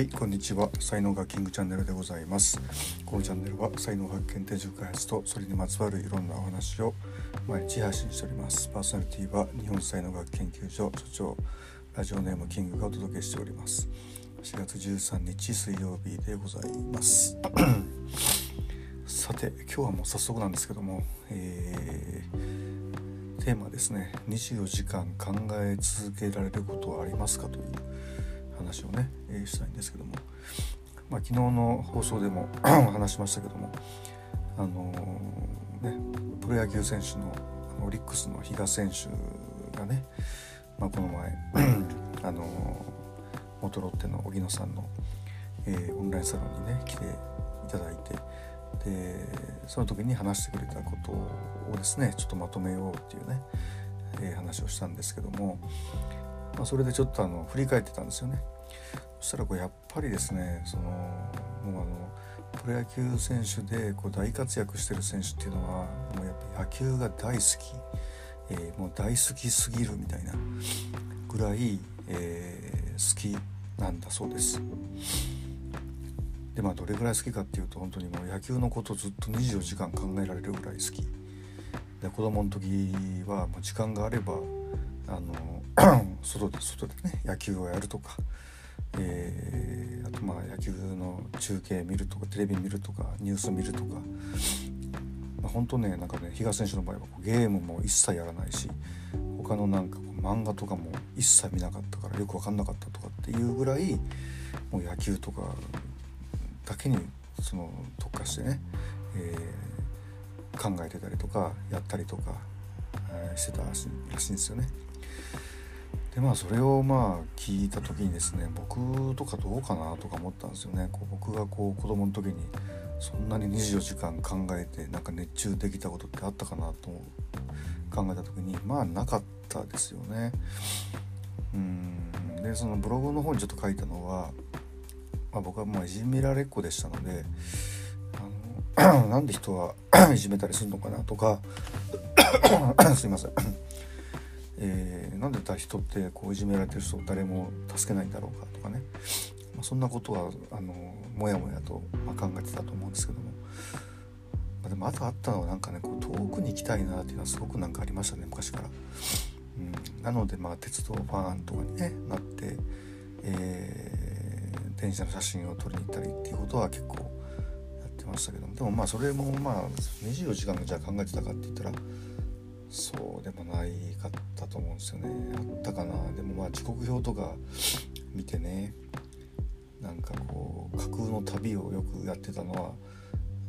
はいこんにちは。才能がキングチャンネルでございます。このチャンネルは才能発見定住開発とそれにまつわるいろんなお話を毎日配信しております。パーソナリティは日本才能学研究所所長ラジオネームキングがお届けしております。4月13日水曜日でございます。さて今日はもう早速なんですけども、えー、テーマですね。24時間考え続けられることはありますかという話をね、えー、したいんですけども、まあ、昨日の放送でも 話しましたけどもあのー、ねプロ野球選手のオリックスの比嘉選手がね、まあ、この前 あのー、元ロッテの荻野さんの、えー、オンラインサロンにね来ていただいてでその時に話してくれたことをですねちょっとまとめようっていうね、えー、話をしたんですけども、まあ、それでちょっとあの振り返ってたんですよね。そしたらこうやっぱりですねそのもうあのプロ野球選手でこう大活躍してる選手っていうのはもうやっぱ野球が大好き、えー、もう大好きすぎるみたいなぐらい、えー、好きなんだそうです。でまあどれぐらい好きかっていうと本当にもう野球のことずっと24時間考えられるぐらい好きで子供の時はもう時間があればあの外で外でね野球をやるとか、えー、あとまあ野球の中継見るとかテレビ見るとかニュース見るとか、まあ、本当ねなんかね比嘉選手の場合はゲームも一切やらないし他のなんかこう漫画とかも一切見なかったからよく分かんなかったとかっていうぐらいもう野球とかだけにその特化してね、えー、考えてたりとかやったりとか、えー、してたらしいんですよね。でまあそれをまあ聞いた時にですね僕とかどうかなとか思ったんですよね。こう僕がこう子供の時にそんなに24時間考えてなんか熱中できたことってあったかなと考えた時にまあなかったですよね。うん。でそのブログの方にちょっと書いたのは、まあ、僕はまあいじめられっ子でしたのであの なんで人は いじめたりするのかなとか すいません。えー、なんで人ってこういじめられてる人を誰も助けないんだろうかとかね、まあ、そんなことはあのもやもやと、ま考えてたと思うんですけども、まあ、でもあとあったのはなんかねこう遠くに行きたいなっていうのはすごくなんかありましたね昔から。うん、なのでまあ鉄道ファンとかに、ね、なって、えー、電車の写真を撮りに行ったりっていうことは結構やってましたけども。でもまあそれもまあ24時間じゃあ考えてたかって言ったらそうでもないかったと思うんですよね。あったかな。でもまあ時刻表とか見てね。なんかこう架空の旅をよくやってたのは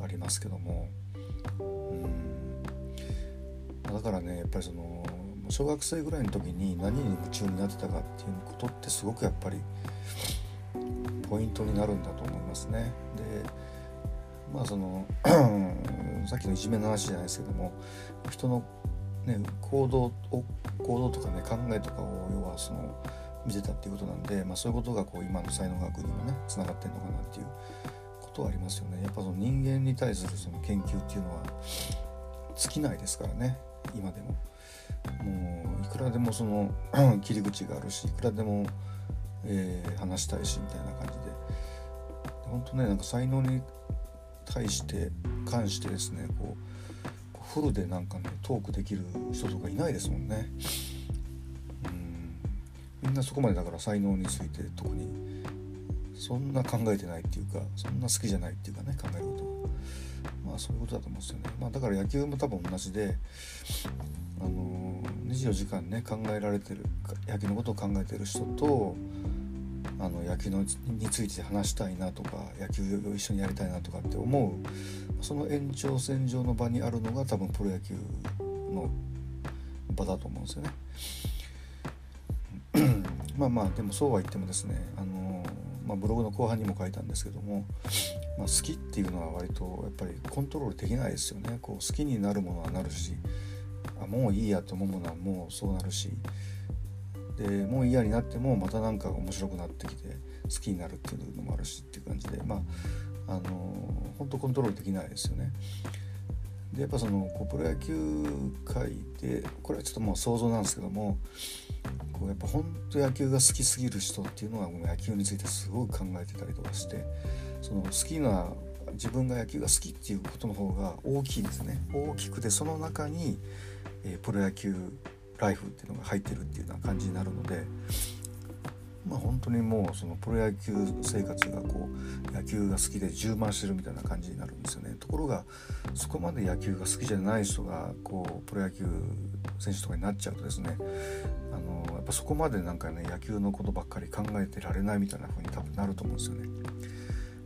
ありますけども。うん。だからねやっぱりその小学生ぐらいの時に何に夢中になってたかっていうことってすごくやっぱりポイントになるんだと思いますね。でまあその さっきのいじめの話じゃないですけども人のね、行動を行動とかね考えとかを要はその見てたっていうことなんで、まあ、そういうことがこう今の才能学にもねつながってんのかなっていうことはありますよね。やっぱその人間に対するその研究っていうのは尽きないですからね今でも。もういくらでもその 切り口があるしいくらでも、えー、話したいしみたいな感じで本当ねなんか才能に対して関してですねこうフルでなんかねトークできる人とかいないですもんね。うん。みんなそこまでだから才能について特にそんな考えてないっていうかそんな好きじゃないっていうかね考えること。まあそういうことだと思うんですよね。まあだから野球も多分同じであの24時間ね考えられてる野球のことを考えてる人とあの野球のについて話したいなとか野球を一緒にやりたいなとかって思うその延長線上の場にあるのが多分プロ野球の場だと思うんですよね。まあまあでもそうは言ってもですねあの、まあ、ブログの後半にも書いたんですけども、まあ、好きっていうのは割とやっぱりコントロールできないですよね。こう好きになるものはなるしあもういいやと思うものはもうそうなるしでもう嫌になってもまた何か面白くなってきて好きになるっていうのもあるしっていう感じでまああの本当コントロールできないですよね。でやっぱそのこうプロ野球界でこれはちょっともう想像なんですけどもこうやっぱ本当野球が好きすぎる人っていうのはもう野球についてすごく考えてたりとかしてその好きな自分が野球が好きっていうことの方が大きいですね大きくてその中に、えー、プロ野球ライフっていうのが入ってるっていうような感じになるのでまあ本当にもうそのプロ野球生活がこう野球が好きで充満してるみたいな感じになるんですよねところがそこまで野球が好きじゃない人がこうプロ野球選手とかになっちゃうとですねあのやっぱそこまでなんかね野球のことばっかり考えてられないみたいな風に多分なると思うんですよね。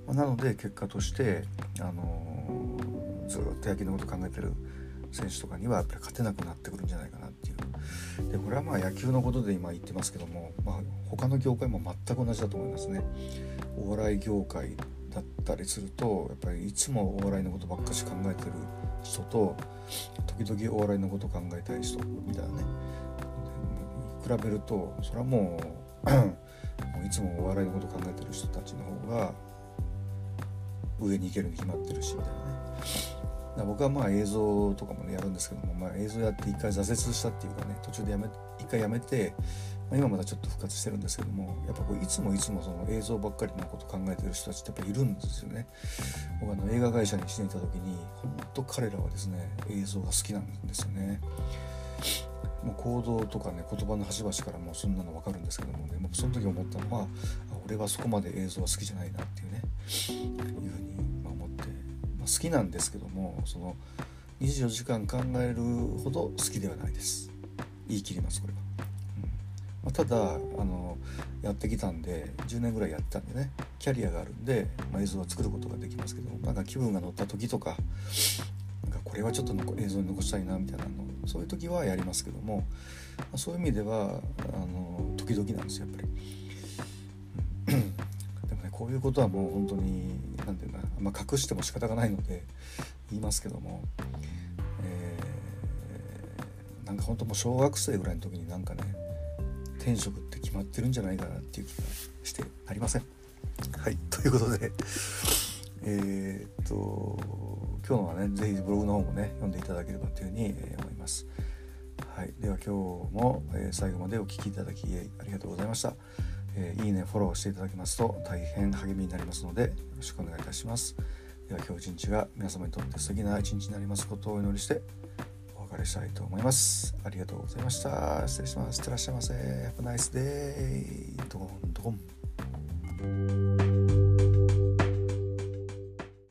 まあ、なので結果としてあのずっと野球のこと考えてる選手とかにはやっぱり勝てなくなってくるんじゃないかなっていう。でこれはまあ野球のことで今言ってますけども、まあ、他の業界も全く同じだと思いますね。お笑い業界だったりするとやっぱりいつもお笑いのことばっかし考えてる人と時々お笑いのこと考えたい人みたいなね。比べるとそれは もういつもお笑いのこと考えてる人たちの方が上に行けるに決まってるしみたいな。僕はまあ映像とかもねやるんですけども、まあ、映像やって一回挫折したっていうかね途中でやめ一回やめて、まあ、今まだちょっと復活してるんですけどもやっぱこういつもいつもその映像ばっかりのこと考えてる人たちってやっぱいるんですよね。僕あの映画会社にしていた時に本当彼らはですね映像が好きなんですよね。もう行動とかね言葉の端々からもうそんなの分かるんですけどもね僕その時思ったのは俺はそこまで映像は好きじゃないなっていうねいうふうに好きなんですけどもその24時間考えるほど好きではないです。言い切りますこれは、うん。まあ、ただあのやってきたんで10年ぐらいやってたんでねキャリアがあるんで、まあ、映像は作ることができますけどなんか気分が乗った時とかなんかこれはちょっと映像に残したいなみたいなのそういう時はやりますけども、まあ、そういう意味ではあの時々なんですよやっぱり。こういうことはもう本当に何て言うんだ、まあ、隠しても仕方がないので言いますけども、えー、なんか本当もう小学生ぐらいの時になんかね転職って決まってるんじゃないかなっていう気がしてありません。はいということでえ、っと今日のはね是非ブログの方もね読んでいただければというふうに思います。はい、では今日も、最後までお聴きいただきありがとうございました。え、いいねフォローしていただけますと大変励みになりますのでよろしくお願いいたします。では今日一日が皆様にとって素敵な一日になりますことをお祈りしてお別れしたいと思います。ありがとうございました。失礼します。いってらっしゃいませ。Have a nice day ドンドン。